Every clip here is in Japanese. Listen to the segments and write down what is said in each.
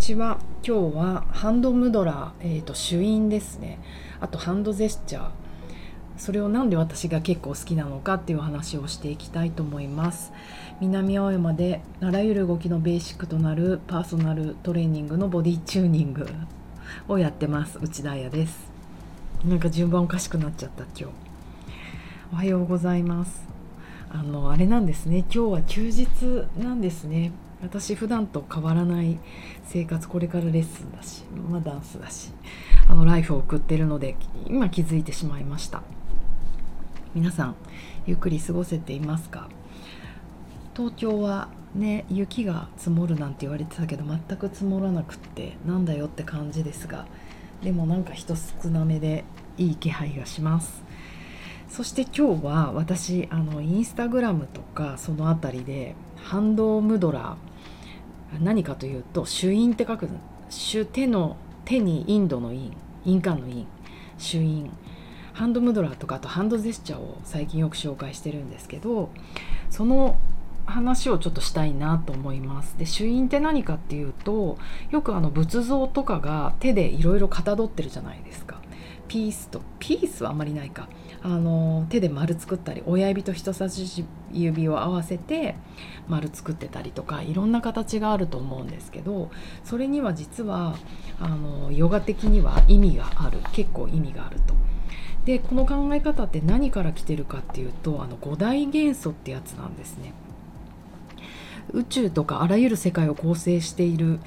ちは。今日はハンドムドラー、えーと、主因ですね。あとハンドジェスチャー。それをなんで私が結構好きなのかっていう話をしていきたいと思います。南青山であらゆる動きのベーシックとなるパーソナルトレーニングのボディチューニングをやってます。内田彩です。なんか順番おかしくなっちゃった今日。おはようございます。あのあれなんですね。今日は休日なんですね。私普段と変わらない生活これからレッスンだし、まあ、ダンスだしあのライフを送ってるので今気づいてしまいました。皆さんゆっくり過ごせていますか？東京はね雪が積もるなんて言われてたけど全く積もらなくってなんだよって感じですがでもなんか人少なめでいい気配がします。そして今日は私あのインスタグラムとかその辺りでハンドムドラー何かというと朱印って書く朱手の手にインドの印印鑑の印朱印ハンドムドラーとかあとハンドジェスチャーを最近よく紹介してるんですけどその話をちょっとしたいなと思います。で朱印って何かっていうとよくあの仏像とかが手でいろいろかたどってるじゃないですか。ピースとピースはあんまりないか。あの手で丸作ったり親指と人差し指を合わせて丸作ってたりとかいろんな形があると思うんですけどそれには実はあのヨガ的には意味がある結構意味があると。でこの考え方って何から来てるかっていうとあの五大元素ってやつなんですね。宇宙とかあらゆる世界を構成しているっ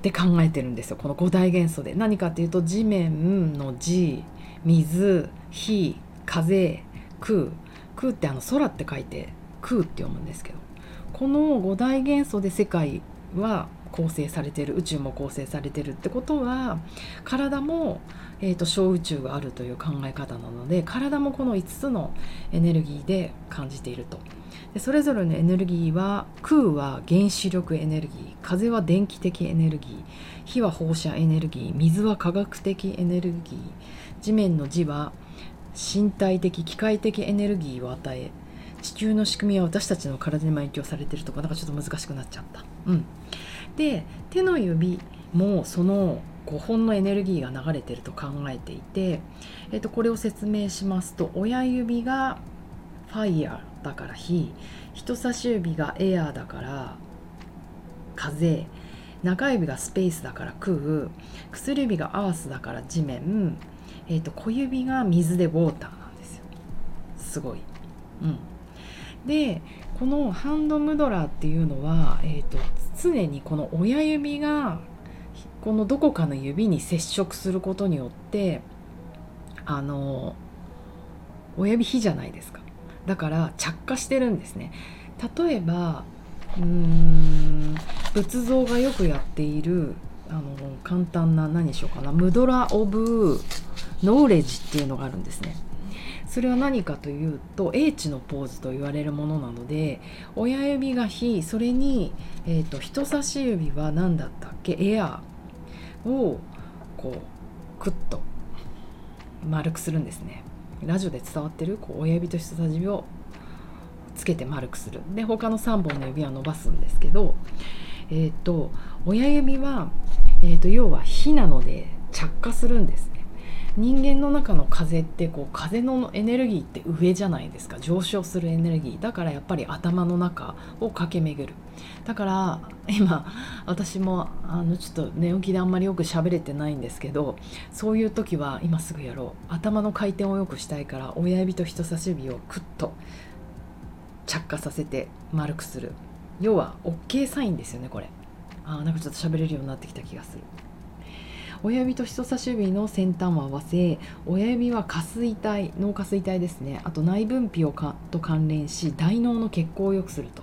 て考えてるんですよこの五大元素で何かっていうと地面の地水火風空空ってあの空って書いて空って読むんですけどこの五大元素で世界は構成されてる宇宙も構成されてるってことは体も、えーと、小宇宙があるという考え方なので体もこの5つのエネルギーで感じていると。でそれぞれのエネルギーは空は原子力エネルギー風は電気的エネルギー火は放射エネルギー水は化学的エネルギー地面の字は身体的機械的エネルギーを与え地球の仕組みは私たちの体にも影響されてるとかなんかちょっと難しくなっちゃった。うん、で手の指もその5本のエネルギーが流れてると考えていて、えー、とこれを説明しますと親指がファイヤーだから火人差し指がエアーだから風中指がスペースだから空薬指がアースだから地面、えー、と小指が水でウォーターなんですよ。すごい。うん、でこのハンドムドラーっていうのは、えーと、常にこの親指がこのどこかの指に接触することによってあの親指火じゃないですか。だから着火してるんですね。例えばうーん仏像がよくやっているあの簡単な何にしようかな。ムドラ・オブ・ノーレジっていうのがあるんですね。それは何かというと英知のポーズと言われるものなので親指が火それに、えーと、人差し指は何だったっけ？エアーをこうクッと丸くするんですね。ラジオで伝わってるこう親指と人差し指をつけて丸くする。で他の3本の指は伸ばすんですけどえっ、ー、と親指は、えーと要は火なので着火するんです。人間の中の風ってこう風のエネルギーって上じゃないですか。上昇するエネルギー。だからやっぱり頭の中を駆け巡る。だから今私もあのちょっと寝起きであんまりよく喋れてないんですけどそういう時は今すぐやろう。頭の回転を良くしたいから親指と人差し指をクッと着火させて丸くする。要は OK サインですよねこれ。あなんかちょっと喋れるようになってきた気がする。親指と人差し指の先端を合わせ親指は下垂体脳下垂体ですね。あと内分泌をかと関連し大脳の血行を良くすると。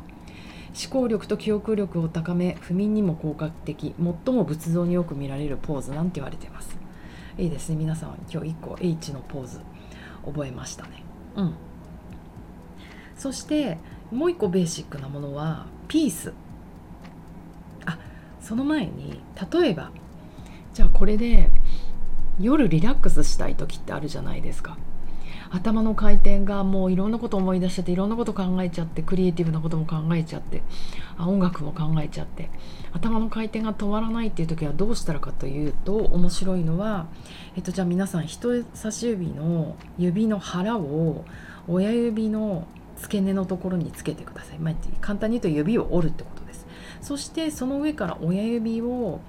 思考力と記憶力を高め不眠にも効果的最も仏像によく見られるポーズなんて言われてます。いいですね。皆さん今日1個 H のポーズ覚えましたね。うん。そしてもう1個ベーシックなものはピース。あその前に例えばじゃあこれで夜リラックスしたい時ってあるじゃないですか。頭の回転がもういろんなこと思い出しちゃっていろんなこと考えちゃってクリエイティブなことも考えちゃってあ音楽も考えちゃって頭の回転が止まらないっていう時はどうしたらかというと面白いのは、えっと、じゃあ皆さん人差し指の指の腹を親指の付け根のところにつけてください、まあ、簡単に言うと指を折るってことです。そしてその上から親指を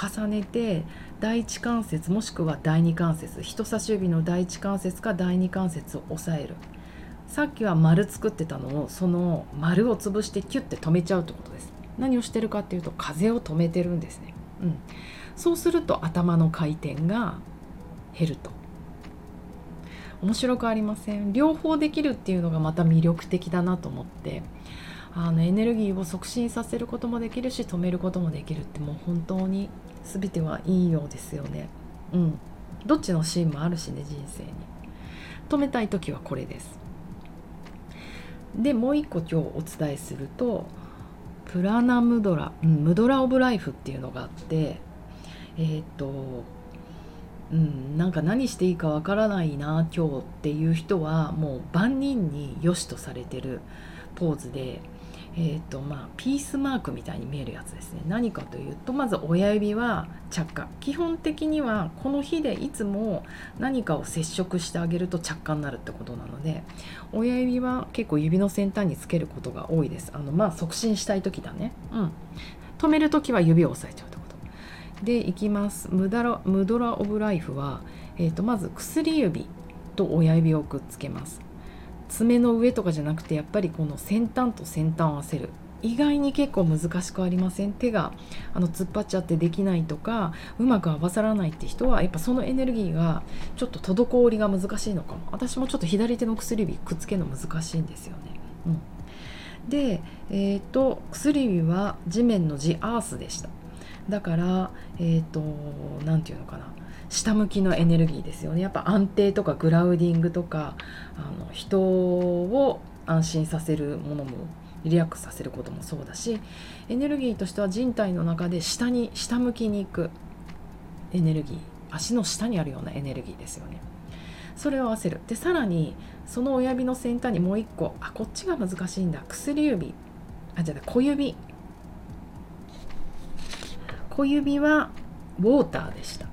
重ねて第一関節もしくは第二関節人差し指の第一関節か第二関節を押さえる。さっきは丸作ってたのをその丸を潰してキュッて止めちゃうってことです。何をしてるかっていうと風を止めてるんですね、うん、そうすると頭の回転が減ると。面白くありません？両方できるっていうのがまた魅力的だなと思って。あのエネルギーを促進させることもできるし止めることもできるってもう本当に全てはいいようですよね。うん。どっちのシーンもあるしね人生に。止めたい時はこれです。でもう一個今日お伝えするとプラナムドラ、うん、ムドラ・オブ・ライフっていうのがあってえー、っとうん、なんか何していいかわからないな今日っていう人はもう万人に良しとされてるポーズでえーとまあ、ピースマークみたいに見えるやつですね。何かというとまず親指は着火基本的にはこの日でいつも何かを接触してあげると着火になるってことなので親指は結構指の先端につけることが多いです。あのまあ促進したい時だね。うん。止める時は指を押さえちゃうと。でいきます。ムダラムドラ・オブ・ライフは、えーとまず薬指と親指をくっつけます。爪の上とかじゃなくてやっぱりこの先端と先端を合わせる。意外に結構難しくありません？手があの突っ張っちゃってできないとかうまく合わさらないって人はやっぱそのエネルギーがちょっと滞りが難しいのかも。私もちょっと左手の薬指くっつけるの難しいんですよね。うん、で、えーと、薬指は地面の字アースでした。だからえっ、ー、と何て言うのかな。下向きのエネルギーですよね。やっぱ安定とかグラウディングとかあの人を安心させるものもリラックスさせることもそうだしエネルギーとしては人体の中で下に下向きに行くエネルギー。足の下にあるようなエネルギーですよね。それを合わせる。でさらにその親指の先端にもう一個。あこっちが難しいんだ。薬指。あじゃあ小指。小指はウォーターでした。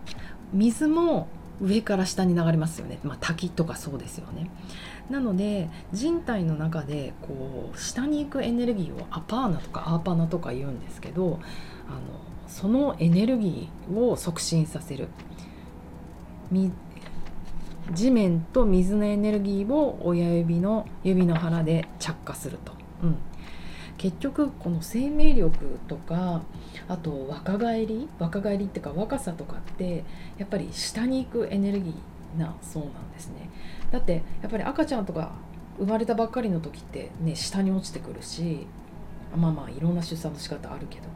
水も上から下に流れますよね、まあ、滝とかそうですよね。なので人体の中でこう下に行くエネルギーをアパーナとかアーパナとか言うんですけどあのそのエネルギーを促進させる。地面と水のエネルギーを親指の指の腹で着火すると、うん、結局この生命力とかあと若返り若返りっていうか若さとかってやっぱり下に行くエネルギーなそうなんですね。だってやっぱり赤ちゃんとか生まれたばっかりの時ってね下に落ちてくるしまあまあいろんな出産の仕方あるけど。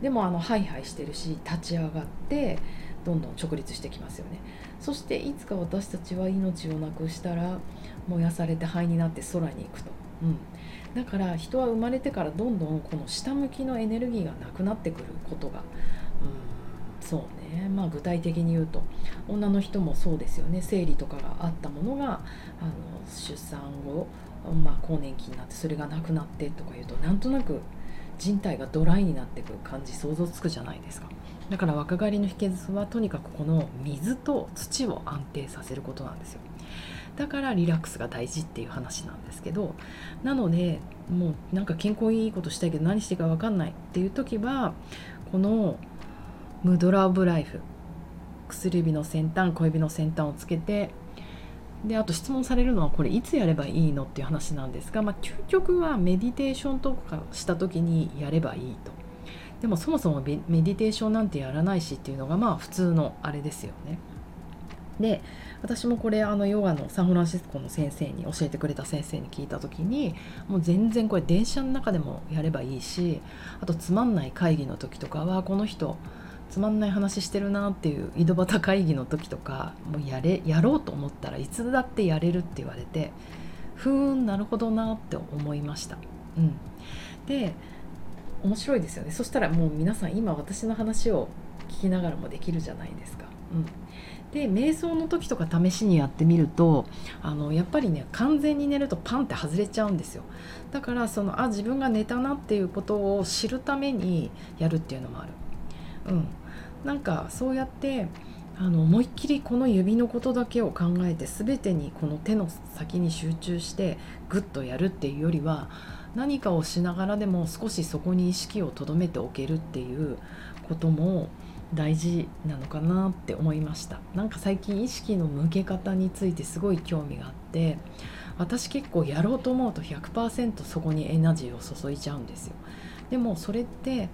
でもあのハイハイしてるし立ち上がってどんどん直立してきますよね。そしていつか私たちは命をなくしたら燃やされて灰になって空に行くと、うん、だから人は生まれてからどんどんこの下向きのエネルギーがなくなってくることが、うん、そうね。まあ具体的に言うと女の人もそうですよね。生理とかがあったものがあの出産後、まあ、更年期になってそれがなくなってとか言うとなんとなく人体がドライになってくる感じ想像つくじゃないですか。だから若返りの秘訣はとにかくこの水と土を安定させることなんですよ。だからリラックスが大事っていう話なんですけどなのでもうなんか健康いいことしたいけど何していいか分かんないっていう時はこのムドラ・オブ・ライフ薬指の先端小指の先端をつけてであと質問されるのはこれいつやればいいのっていう話なんですが、まあ、究極はメディテーションとかした時にやればいいと。でもそもそもメディテーションなんてやらないしっていうのがまあ普通のあれですよねで私もこれあのヨガのサンフランシスコの先生に教えてくれた先生に聞いた時にもう全然これ電車の中でもやればいいしあとつまんない会議の時とかはこの人つまんない話してるなっていう井戸端会議の時とかもうやれやろうと思ったらいつだってやれるって言われてふーんなるほどなって思いました。うん、で面白いですよねそしたらもう皆さん今私の話を聞きながらもできるじゃないですか。うん、で瞑想の時とか試しにやってみるとあのやっぱりね完全に寝るとパンって外れちゃうんですよだからそのあ自分が寝たなっていうことを知るためにやるっていうのもある。うん、なんかそうやってあの思いっきりこの指のことだけを考えて全てにこの手の先に集中してグッとやるっていうよりは何かをしながらでも少しそこに意識をとどめておけるっていうことも大事なのかなって思いました。なんか最近意識の向け方についてすごい興味があって私結構やろうと思うと100%そこにエナジーを注いちゃうんですよ。でもそれって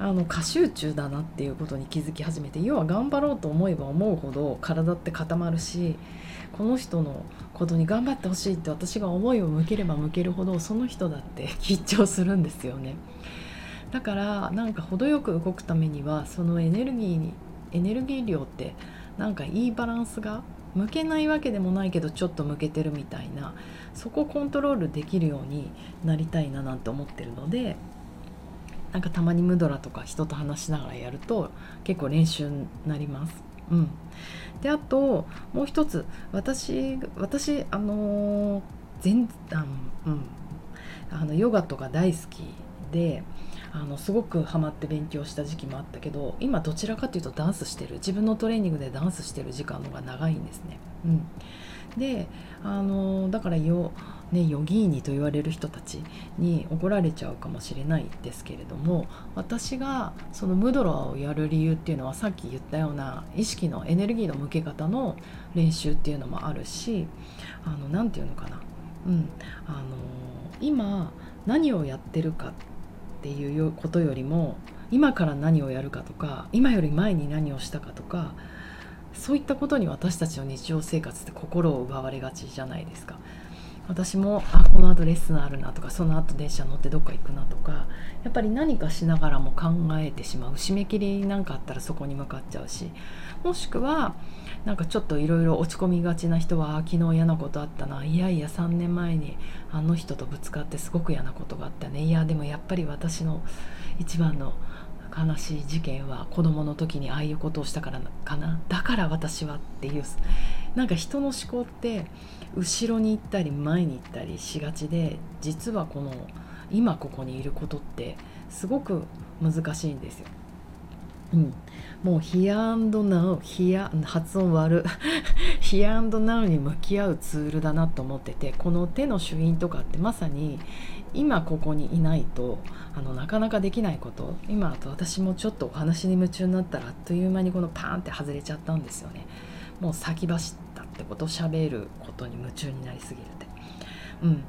あの過集中だなっていうことに気づき始めて要は頑張ろうと思えば思うほど体って固まるしこの人のことに頑張ってほしいって私が思いを向ければ向けるほどその人だって 緊張するんですよね。だからなんか程よく動くためにはそのエネルギーにエネルギー量ってなんかいいバランスが向けないわけでもないけどちょっと向けてるみたいなそこをコントロールできるようになりたいななんて思ってるのでなんかたまにムドラとか人と話しながらやると結構練習になります。うん、であともう一つ私私あの全あうん、あのヨガとか大好きであのすごくハマって勉強した時期もあったけど今どちらかというとダンスしてる自分のトレーニングでダンスしてる時間の方が長いんですね。うん、であのだからよね、ヨギーニと言われる人たちに怒られちゃうかもしれないですけれども私がそのムドラをやる理由っていうのはさっき言ったような意識のエネルギーの向け方の練習っていうのもあるし何て言うのかな、うん、あの今何をやってるかっていうことよりも今から何をやるかとか今より前に何をしたかとかそういったことに私たちの日常生活って心を奪われがちじゃないですか。私もあこのあとレッスンあるなとかその後電車乗ってどっか行くなとかやっぱり何かしながらも考えてしまう。締め切りなんかあったらそこに向かっちゃうし。もしくはなんかちょっといろいろ落ち込みがちな人は昨日嫌なことあったな。いやいや3年前にあの人とぶつかってすごく嫌なことがあったね。いやでもやっぱり私の一番の悲しい事件は子供の時にああいうことをしたからかな。だから私はっていうなんか人の思考って後ろに行ったり前に行ったりしがちで実はこの今ここにいることってすごく難しいんですよ。うん、もう Here and Now Here 発音悪 Here and Now に向き合うツールだなと思っててこの手の主因とかってまさに今ここにいないとあのなかなかできないこと。今私もちょっとお話に夢中になったらあっという間にこのパーンって外れちゃったんですよね。もう先走っってこと喋ることに夢中になりすぎるってうん、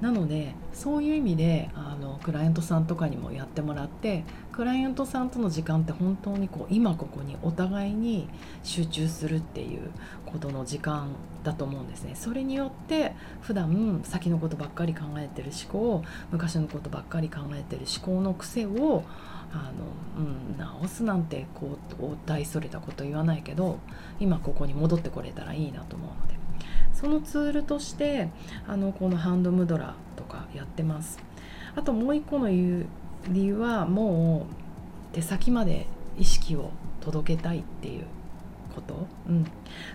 なのでそういう意味であのクライアントさんとかにもやってもらってクライアントさんとの時間って本当にこう今ここにお互いに集中するっていうことの時間だと思うんですね。それによって普段先のことばっかり考えてる思考昔のことばっかり考えてる思考の癖をあの、うん、直すなんてこう大それたこと言わないけど今ここに戻ってこれたらいいなと思うので。そのツールとしてあのこのハンドムドラとかやってます。あともう一個の言う理由はもう手先まで意識を届けたいっていうこと、うん、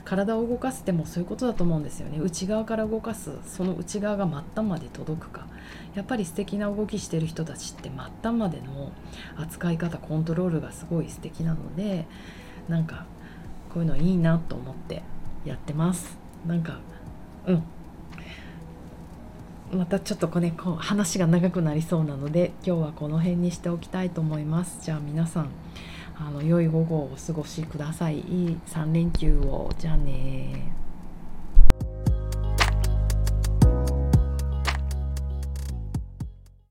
体を動かすってもそういうことだと思うんですよね。内側から動かすその内側が末端まで届くか。やっぱり素敵な動きしてる人たちって末端までの扱い方コントロールがすごい素敵なのでなんかこういうのいいなと思ってやってます。なんかうん。またちょっとこれこう話が長くなりそうなので今日はこの辺にしておきたいと思います。じゃあ皆さんあの良い午後をお過ごしください。いい3連休を。じゃあね